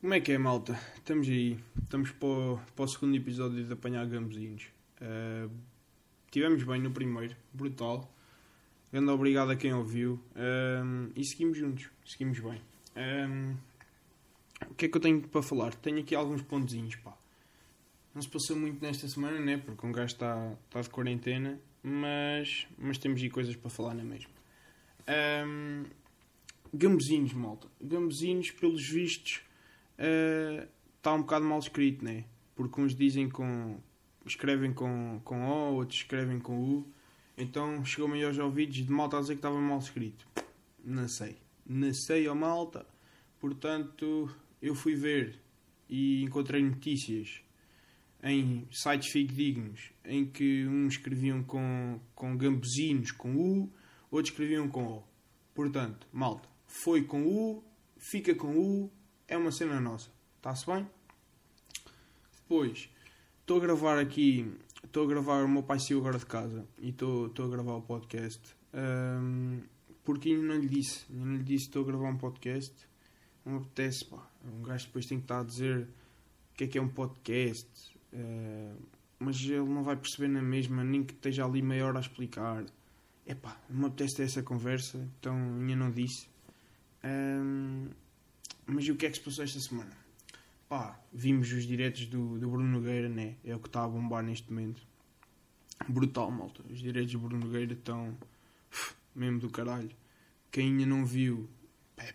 Como é que é, malta? Estamos aí. Estamos para o, para o segundo episódio de Apanhar Gambezinhos. Uh, tivemos bem no primeiro, brutal. Grande obrigado a quem ouviu. Um, e seguimos juntos. Seguimos bem. Um, o que é que eu tenho para falar? Tenho aqui alguns pontozinhos, pá. Não se passou muito nesta semana, né? Porque um gajo está, está de quarentena. Mas, mas temos aí coisas para falar na mesma. Um, gambezinhos, malta. Gambezinhos, pelos vistos, está uh, um bocado mal escrito, né? Porque uns dizem com. escrevem com, com O, outros escrevem com U. Então chegou-me aos ouvidos de malta a dizer que estava mal escrito. Não sei. Não sei, ó malta. Portanto, eu fui ver e encontrei notícias em sites fidedignos em que uns escreviam com, com gambuzinos com U, outros escreviam com O. Portanto, malta, foi com U, fica com U, é uma cena nossa. Está-se bem? Depois, estou a gravar aqui, estou a gravar, o meu pai saiu agora de casa e estou, a gravar o podcast. Um, porque ainda não lhe disse, ainda não lhe disse estou a gravar um podcast. Não me apetece, pá. Um gajo depois tem que estar a dizer o que é que é um podcast. Uh, mas ele não vai perceber na mesma, nem que esteja ali meia hora a explicar. Epá, não me apetece ter essa conversa, então ainda não disse. Um, mas e o que é que se passou esta semana? Pá, vimos os diretos do, do Bruno Nogueira, né? É o que está a bombar neste momento. Brutal, malta. Os diretos do Bruno Nogueira estão mesmo do caralho. Quem ainda não viu,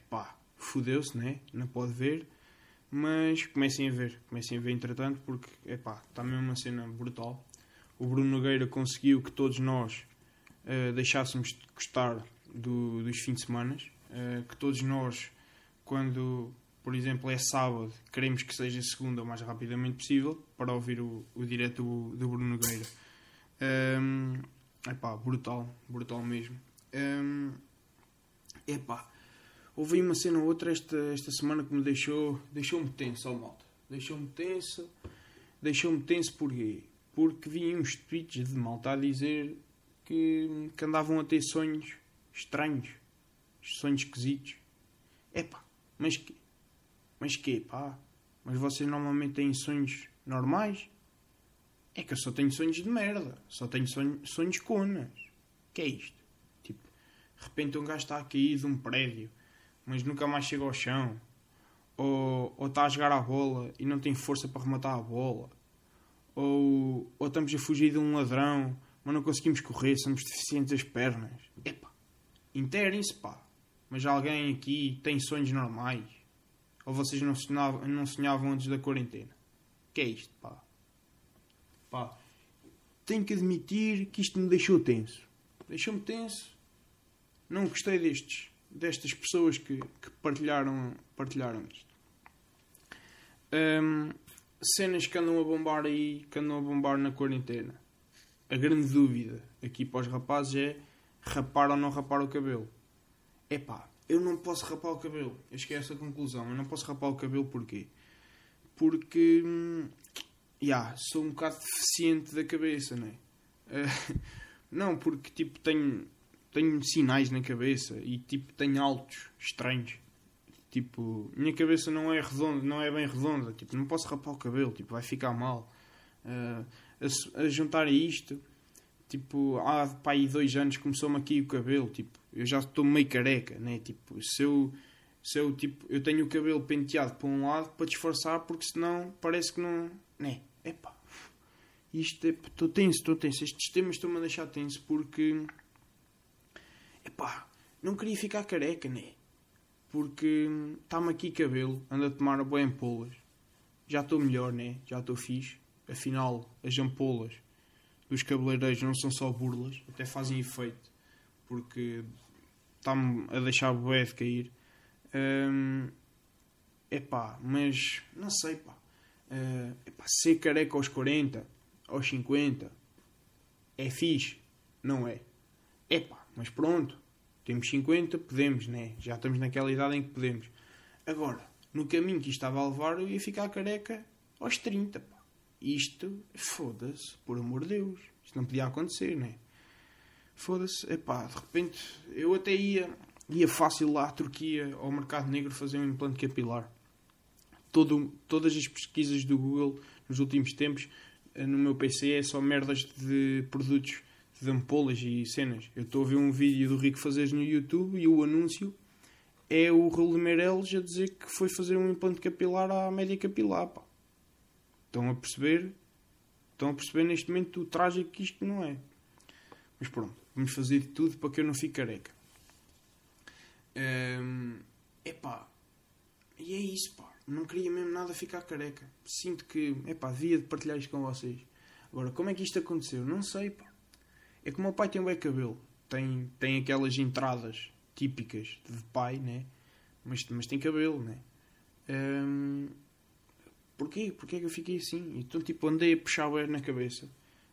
pá, fodeu-se, né? Não pode ver. Mas comecem a ver, comecem a ver entretanto, porque é pá, está mesmo uma cena brutal. O Bruno Nogueira conseguiu que todos nós uh, deixássemos de gostar do, dos fins de semana, uh, que todos nós quando, por exemplo, é sábado, queremos que seja segunda o mais rapidamente possível para ouvir o, o direto do, do Bruno Nogueira. Um, epá, brutal, brutal mesmo. Um, epá, houve uma cena ou outra esta, esta semana que me deixou, deixou-me tenso, ó malta. Deixou-me tenso, deixou-me tenso porquê? Porque vi uns tweets de malta a dizer que, que andavam a ter sonhos estranhos, sonhos esquisitos. Epá, mas que? Mas que, pá? Mas vocês normalmente têm sonhos normais? É que eu só tenho sonhos de merda. Só tenho sonhos, sonhos conas. que é isto? Tipo, de repente um gajo está a cair de um prédio, mas nunca mais chega ao chão. Ou, ou está a jogar a bola e não tem força para rematar a bola. Ou, ou estamos a fugir de um ladrão, mas não conseguimos correr, somos deficientes das pernas. Epá, interem-se, pá. Mas alguém aqui tem sonhos normais? Ou vocês não sonhavam, não sonhavam antes da quarentena? que é isto, pá? Pá, tenho que admitir que isto me deixou tenso. Deixou-me tenso. Não gostei destes, destas pessoas que, que partilharam, partilharam isto. Um, cenas que andam a bombar aí, que andam a bombar na quarentena. A grande dúvida aqui para os rapazes é rapar ou não rapar o cabelo epá, eu não posso rapar o cabelo. Eu cheguei a essa conclusão. Eu não posso rapar o cabelo porquê? Porque, hum, yeah, sou um bocado deficiente da cabeça, não é? Uh, não, porque, tipo, tenho, tenho sinais na cabeça e, tipo, tenho altos estranhos. Tipo, minha cabeça não é redonda, não é bem redonda. Tipo, não posso rapar o cabelo, tipo, vai ficar mal. Uh, a, a juntar a isto tipo, há pá, aí dois anos começou-me aqui o cabelo, tipo, eu já estou meio careca, né? Tipo, se eu, se eu, tipo, eu tenho o cabelo penteado para um lado para disfarçar, porque senão parece que não, né? Epá, isto, estou tenso, estou tenso, estes temas estão-me a deixar tenso porque, epá, não queria ficar careca, né? Porque está-me aqui cabelo, ando a tomar boas ampolas, já estou melhor, né? Já estou fixe, afinal, as ampolas dos cabeleireiros não são só burlas, até fazem efeito, porque está-me a deixar bué de cair. Um, epá, mas não sei, pá. Uh, epá, ser careca aos 40, aos 50, é fixe, não é? Epá, mas pronto, temos 50, podemos, né? Já estamos naquela idade em que podemos. Agora, no caminho que estava a levar, eu ia ficar careca aos 30, pá. Isto, foda-se, por amor de Deus. Isto não podia acontecer, né? Foda-se, epá, de repente eu até ia, ia fácil lá à Turquia, ao mercado negro, fazer um implante capilar. todo, todas as pesquisas do Google nos últimos tempos eh, no meu PC é só merdas de produtos de ampolas e cenas. Eu estou a ver um vídeo do Rico Fazeres no YouTube e o anúncio é o Raul Meireles a dizer que foi fazer um implante capilar à média capilar. Pá. Estão a perceber? Estão a perceber neste momento o trágico que isto não é. Mas pronto, vamos fazer de tudo para que eu não fique careca. Um, epá, e é isso, pá. Não queria mesmo nada ficar careca. Sinto que, epá, devia de partilhar isto com vocês. Agora, como é que isto aconteceu? Não sei, pá. É que o meu pai tem um bem cabelo. Tem, tem aquelas entradas típicas de pai, né? Mas, mas tem cabelo, né? Um, porquê? Porquê é que eu fiquei assim? Então, tipo, andei a puxar o ar na cabeça.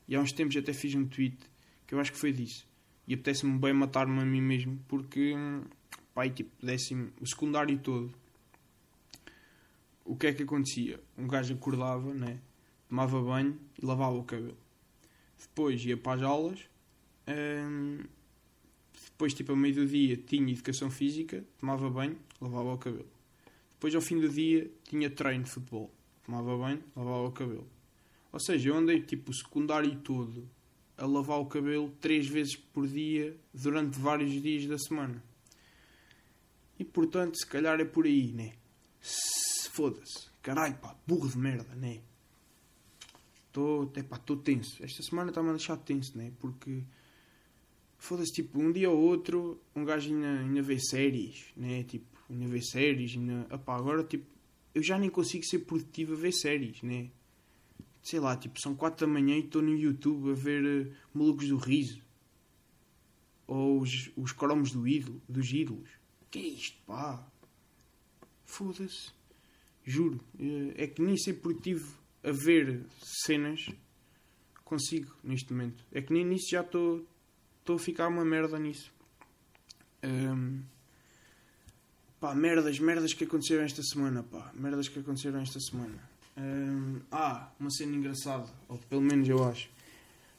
E há uns tempos até fiz um tweet que eu acho que foi disso. E apetece-me bem matar-me a mim mesmo porque, pai, tipo, décimo, o secundário todo. O que é que acontecia? Um gajo acordava, né? Tomava banho e lavava o cabelo. Depois ia para as aulas. Um, depois, tipo, ao meio do dia, tinha educação física, tomava banho, lavava o cabelo. Depois, ao fim do dia, tinha treino de futebol, tomava banho, lavava o cabelo. Ou seja, eu andei, tipo, o secundário todo a lavar o cabelo três vezes por dia durante vários dias da semana. E, portanto, se calhar é por aí, né? Foda-se. Caralho, pá, burro de merda, né? Estou, tenso. Esta semana está-me a deixar tenso, né? Porque foda-se, tipo, um dia ou outro, um gajo ainda, ainda vê séries, né? Tipo, ainda vê séries, ainda... Epá, agora, tipo, eu já nem consigo ser produtivo a ver séries, né? Sei lá, tipo, são quatro da manhã e estou no YouTube a ver uh, Malucos do Riso. Ou os, os cromos do ídolo, dos ídolos. Que é isto, pá? Foda-se. Juro. Uh, é que nem ser produtivo a ver cenas consigo neste momento. É que nem nisso já estou a ficar uma merda nisso. Um, pá, merdas, merdas que aconteceram esta semana, pá. Merdas que aconteceram esta semana. Ah, uma cena engraçada, ou pelo menos eu acho.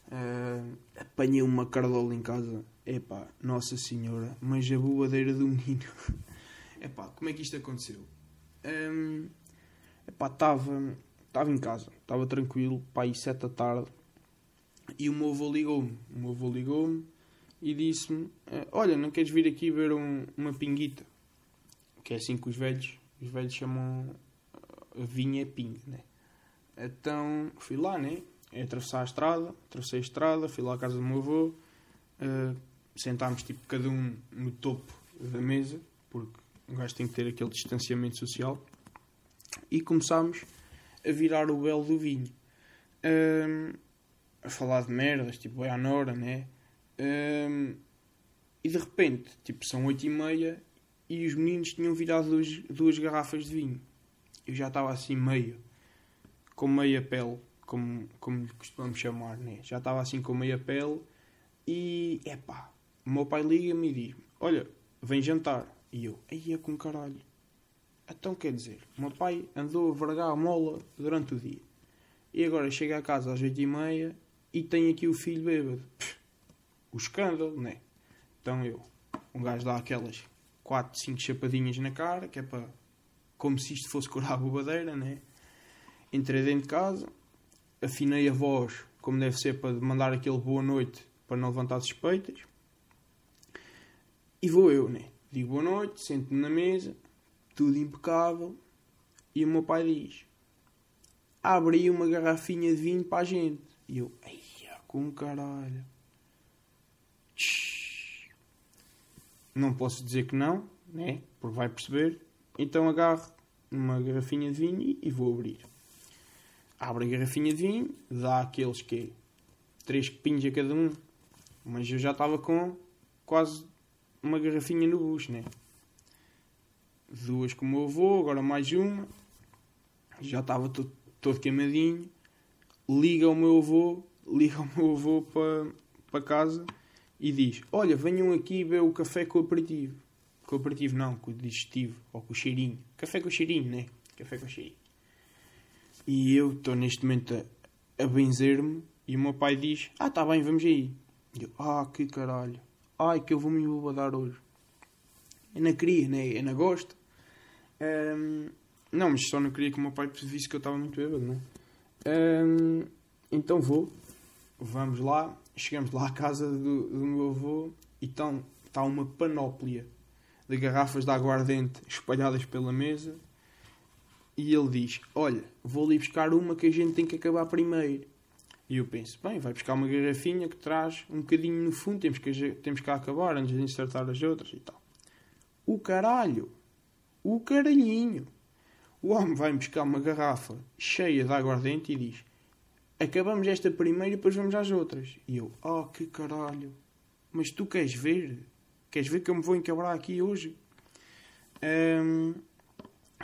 Uh, apanhei uma cardola em casa. Epá, Nossa Senhora, mas a bobadeira do menino. Epá, como é que isto aconteceu? Um, epá, estava estava em casa, estava tranquilo, pá, aí sete da tarde. E o meu avô ligou-me. O meu avô ligou-me e disse-me: eh, Olha, não queres vir aqui ver um, uma pinguita? Que é assim que os velhos, os velhos chamam vinha ping, né? Então fui lá, né? Atravessar a estrada, atravessei a estrada, fui lá à casa do meu avô, uh, sentámos tipo cada um no topo da mesa, porque um gajo tem que ter aquele distanciamento social, e começámos a virar o belo do vinho. Um, a falar de merdas, tipo, é a Nora, né? Um, e de repente, tipo, são oito e meia e os meninos tinham virado duas, duas garrafas de vinho. Eu já estava assim meio, com meia pele, como, como costumamos chamar, né? Já estava assim com meia pele e, epá, o meu pai liga-me e diz olha, vem jantar. E eu, aí é com caralho. Então quer dizer, o meu pai andou a vergar a mola durante o dia. E agora chega a casa às oito e meia e tem aqui o filho bêbado o escândalo, né? Então eu, um gajo dá aquelas 4, 5 chapadinhas na cara, que é para. Como se isto fosse curar a bobadeira, né? Entrei dentro de casa, afinei a voz, como deve ser, para mandar aquele boa noite, para não levantar suspeitas. E vou eu, né? Digo boa noite, sento-me na mesa, tudo impecável. E o meu pai diz: abre aí uma garrafinha de vinho para a gente. E eu, ai, com caralho. Não posso dizer que não, né? Porque vai perceber. Então agarro uma garrafinha de vinho e vou abrir. Abre a garrafinha de vinho, dá aqueles que é três copinhos a cada um. Mas eu já estava com quase uma garrafinha no bucho, né? Duas com o meu avô, agora mais uma. Já estava todo, todo queimadinho. Liga o meu avô, liga o meu avô para, para casa e diz: Olha, venham aqui ver o café com aperitivo. Com o aperitivo não, com o digestivo, ou com o cheirinho. Café com cheirinho, né? Café com cheirinho. E eu estou neste momento a, a benzer-me e o meu pai diz: Ah, tá bem, vamos aí. E eu: Ah, que caralho. Ai, que eu vou me embobadar hoje. Eu não queria, né? Eu não gosto. Um, Não, mas só não queria que o meu pai visse que eu estava muito bêbado, não é? Hum, então vou, vamos lá, chegamos lá à casa do, do meu avô e então está uma panóplia de garrafas de aguardente espalhadas pela mesa e ele diz: Olha, vou ali buscar uma que a gente tem que acabar primeiro. E eu penso: Bem, vai buscar uma garrafinha que traz um bocadinho no fundo, temos que, temos que acabar antes de insertar as outras e tal. O caralho! O caralhinho! O homem vai buscar uma garrafa cheia de aguardente e diz: Acabamos esta primeira e depois vamos às outras. E eu: Oh, que caralho! Mas tu queres ver? Queres ver que eu me vou encabrar aqui hoje? Um,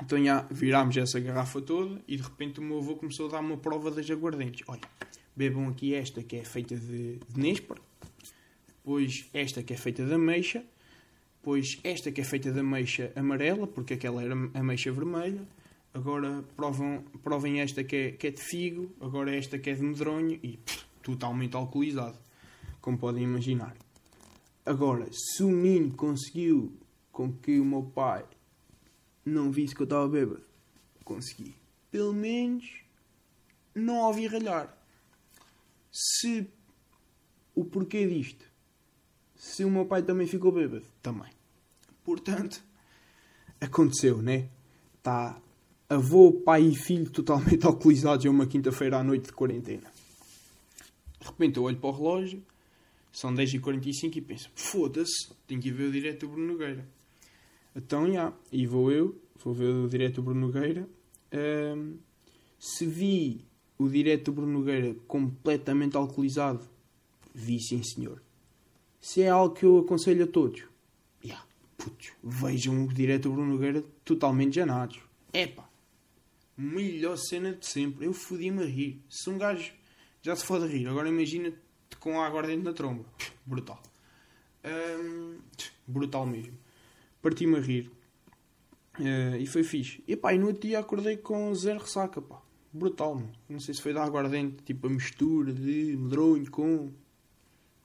então já virámos essa garrafa toda e de repente o meu avô começou a dar uma prova das aguardentes. Olha, bebam aqui esta que é feita de, de depois esta que é feita de ameixa, depois esta que é feita de ameixa amarela, porque aquela era ameixa vermelha, agora provam, provem esta que é, que é de figo, agora esta que é de medronho e pff, totalmente alcoolizado, como podem imaginar. Agora, se o menino conseguiu com que o meu pai não visse que eu estava bêbado. Consegui. Pelo menos não ouvi ralhar. Se o porquê disto, se o meu pai também ficou bêbado, também. Portanto, aconteceu, né? Está avô, pai e filho totalmente alcoolizados a uma quinta-feira à noite de quarentena. De repente eu olho para o relógio, são 10h45 e penso: foda-se, tenho que ir ver o direto do Bruno Nogueira. Então, já. Yeah. E vou eu, vou ver o direto do Bruno Nogueira. Um, se vi o direto do Bruno Nogueira completamente alcoolizado, vi sim, senhor. Se é algo que eu aconselho a todos, yeah, putz, vejam o direto do Bruno Nogueira totalmente janados. Epá, melhor cena de sempre. Eu fodi-me a rir. Se um gajo já se fode a rir, agora imagina-te com a água dentro na tromba. Brutal. Um, brutal mesmo parti-me a rir. Uh, e foi fixe. E pá, e no outro dia acordei com zero ressaca, pá. Brutal, mano. Não sei se foi da aguardente, tipo a mistura de medronho com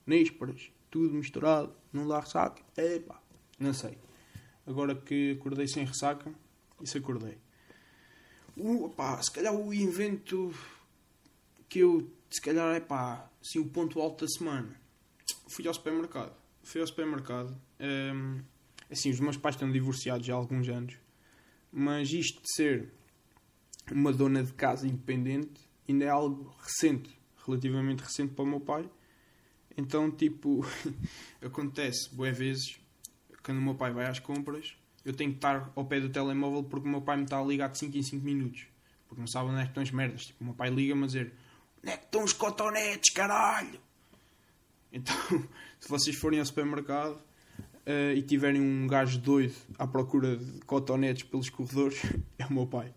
nésperas, tudo misturado, não dá ressaca. É pá, não sei. Agora que acordei sem ressaca, isso acordei. Uh, pá, se calhar o invento que eu, se calhar é pá, assim, o ponto alto da semana. Fui ao supermercado. Fui ao supermercado. Um, Assim, os meus pais estão divorciados já há alguns anos, mas isto de ser uma dona de casa independente ainda é algo recente, relativamente recente para o meu pai. Então, tipo, acontece, boas vezes, quando o meu pai vai às compras, eu tenho que estar ao pé do telemóvel porque o meu pai me está a ligar de 5 em 5 minutos. Porque não sabe onde é que estão as merdas. Tipo, o meu pai liga-me a dizer: onde é que estão os cotonetes, caralho? Então, se vocês forem ao supermercado, uh, e tiverem um gajo doido à procura de cotonetes pelos corredores, é o meu pai.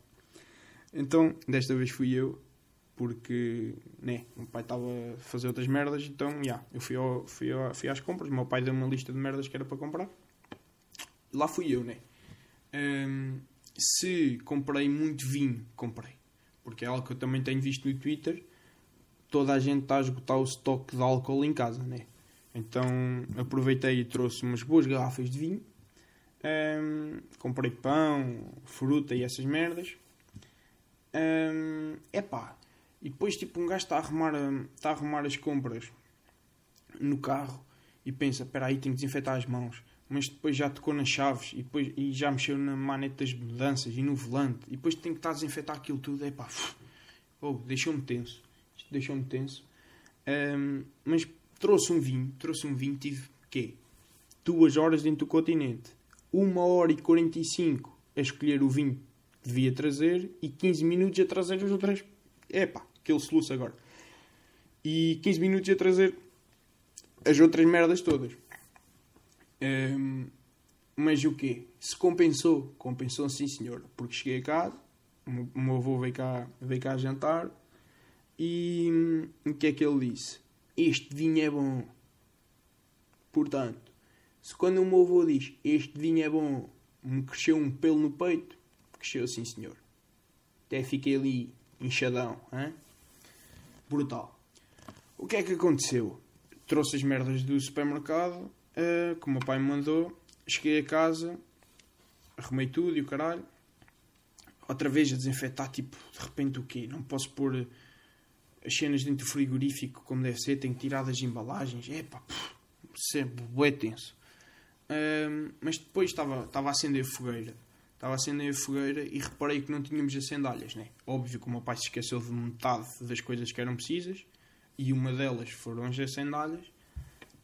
Então, desta vez fui eu, porque, né, o meu pai estava a fazer outras merdas, então, já, yeah, eu fui, ao, fui, ao, fui às compras, o meu pai deu uma lista de merdas que era para comprar. Lá fui eu, né. Um, ehm, se comprei muito vinho, comprei. Porque é algo que eu também tenho visto no Twitter. Toda a gente está a esgotar o estoque de álcool em casa, né? Então aproveitei e trouxe umas boas garrafas de vinho. Um, comprei pão, fruta e essas merdas. Um, epá, e depois tipo um gajo está a arrumar, está a arrumar as compras no carro e pensa, espera aí, tenho que desinfetar as mãos. Mas depois já tocou nas chaves e, depois, e já mexeu na maneta das mudanças e no volante. E depois tem que estar a desinfetar aquilo tudo. Epá, oh, deixou-me tenso. Deixou-me tenso. Um, mas trouxe um vinho, trouxe um vinho, tive quê? Duas horas dentro do continente, uma hora e 45 a escolher o vinho que devia trazer e 15 minutos a trazer os outros. Epá, aquele soluço agora. E 15 minutos a trazer as outras merdas todas. Um, mas o quê? Se compensou? Compensou sim, senhor. Porque cheguei a casa, o meu avô veio cá, veio cá jantar e hum, o que é que ele disse? este vinho é bom. Portanto, se quando o meu avô diz este vinho é bom, me cresceu um pelo no peito, cresceu sim senhor. Até fiquei ali inchadão. Hein? Brutal. O que é que aconteceu? Trouxe as merdas do supermercado, uh, que o meu pai me mandou. Cheguei a casa, arrumei tudo e o caralho. outra vez a desinfetar, tipo, de repente o quê? Não posso pôr as cenas dentro do frigorífico como deve ser, tenho que tirar das embalagens. É pá, sempre bué tenso. Um, mas depois estava, estava a acender a fogueira. Estava a acender a fogueira e reparei que não tínhamos as sandálias, né? Óbvio que o meu pai se esqueceu de metade das coisas que eram precisas e uma delas foram as sandálias.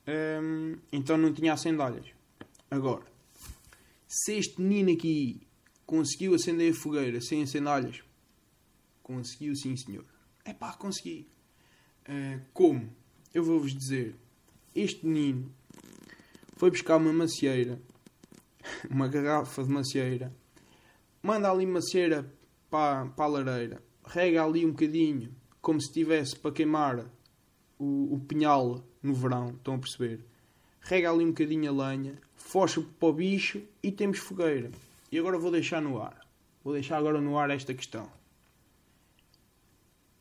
Um, então não tinha as sandálias. Agora, se este menino aqui conseguiu acender a fogueira sem sandálias, conseguiu sim, senhor. É pá, consegui. Uh, como? Eu vou-vos dizer. Este menino foi buscar uma macieira, uma garrafa de macieira, manda ali macieira para, para a lareira, rega ali um bocadinho, como se estivesse para queimar o, o pinhal no verão, estão a perceber? Rega ali um bocadinho a lenha, focha para o bicho e temos fogueira. E agora vou deixar no ar. Vou deixar agora no ar esta questão.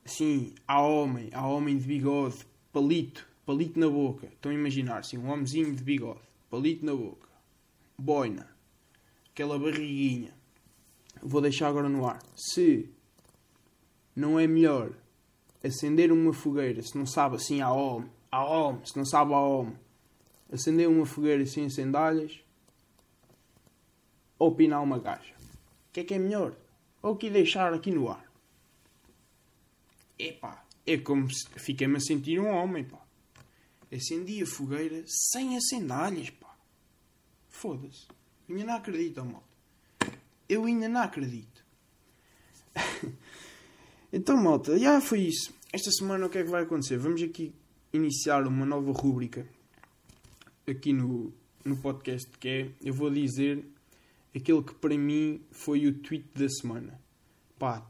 Sim, há homem, há homem de bigode, palito, palito na boca. Estão a imaginar, sim, um homenzinho de bigode, palito na boca, boina, aquela barriguinha. Vou deixar agora no ar. Se não é melhor acender uma fogueira, se não sabe assim a homem, a homem, se não sabe a homem, acender uma fogueira sem sandálias ou pinar uma gaja. O que é que é melhor? Ou que deixar aqui no ar? Epá, é como se fiquei-me a sentir um homem, pá. Acendi a fogueira sem as sandálias, pá. Foda-se. Ainda não acredito, malta. Eu ainda não acredito. então, malta, já foi isso. Esta semana o que é que vai acontecer? Vamos aqui iniciar uma nova rúbrica aqui no, no podcast que é eu vou dizer aquele que para mim foi o tweet da semana. Pá,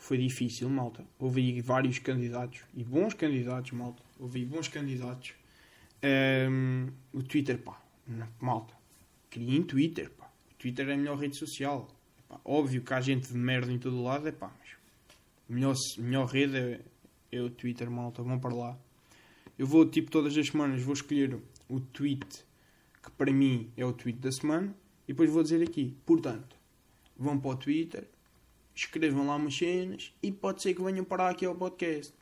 foi difícil, malta. Houve vários candidatos e bons candidatos, malta. Houve bons candidatos. Um, o Twitter, pá, malta. Criem Twitter, pá. O Twitter é a melhor rede social. Pá, óbvio que há gente de merda em todo lado, é pá, mas a melhor, melhor rede é, é o Twitter, malta. Vão para lá. Eu vou, tipo, todas as semanas vou escolher o tweet que para mim é o tweet da semana e depois vou dizer aqui. Portanto, vão para o Twitter, escrevam lá umas cenas e pode ser que venham parar aqui ao podcast.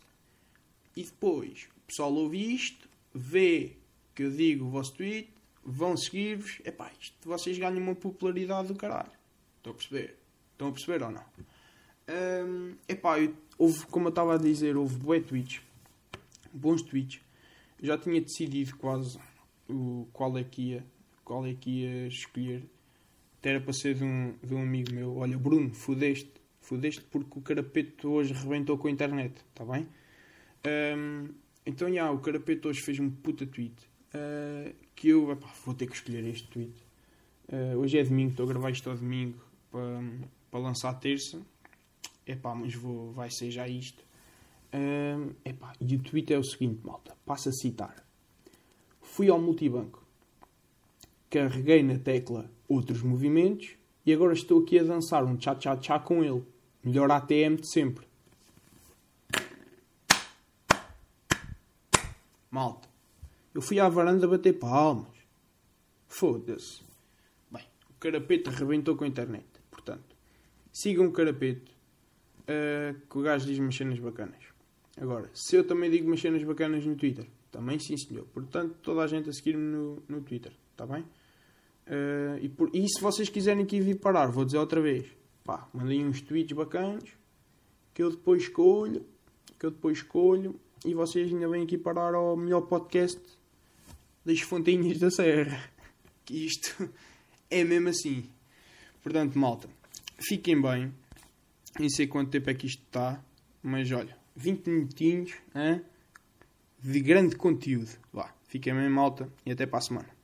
E depois o pessoal ouve isto, vê que eu digo o vosso tweet, vão seguir-vos. Epá, isto vocês ganham uma popularidade do caralho. Estão a perceber? Estão a perceber ou não? Um, epá, eu, houve, como eu estava a dizer, houve bué tweets, bons tweets. já tinha decidido quase o, qual, é que ia, qual é que ia escolher. Até era para ser de um, de um amigo meu. Olha, Bruno, fudeste Fudeste porque o Carapeto hoje rebentou com a internet, está bem? Um, então, já, o Carapeto hoje fez um puta tweet uh, que eu epá, vou ter que escolher este tweet. Uh, hoje é domingo, estou a gravar isto ao domingo para, lançar terça. Epá, mas vou, vai ser já isto. Um, epá, e o tweet é o seguinte, malta. Passa a citar. Fui ao multibanco. Carreguei na tecla outros movimentos e agora estou aqui a dançar um tchá-tchá-tchá com ele. Melhor ATM de sempre. Malta, eu fui à varanda bater palmas. Foda-se. Bem, o Carapeto arrebentou com a internet. Portanto, sigam o Carapeto, uh, que o gajo diz umas cenas bacanas. Agora, se eu também digo umas cenas bacanas no Twitter, também sim senhor. Portanto, toda a gente a seguir-me no, no Twitter, está bem? Uh, e, por, e se vocês quiserem aqui vir parar, vou dizer outra vez pá, mandem uns tweets bacanas que eu depois escolho, que eu depois escolho e vocês ainda vêm aqui parar ao melhor podcast das Fontinhas da Serra. Que isto é mesmo assim. Portanto, malta, fiquem bem. Nem sei quanto tempo é que isto está, mas olha, 20 minutinhos hein, de grande conteúdo. Vá, fiquem bem, malta, e até para a semana.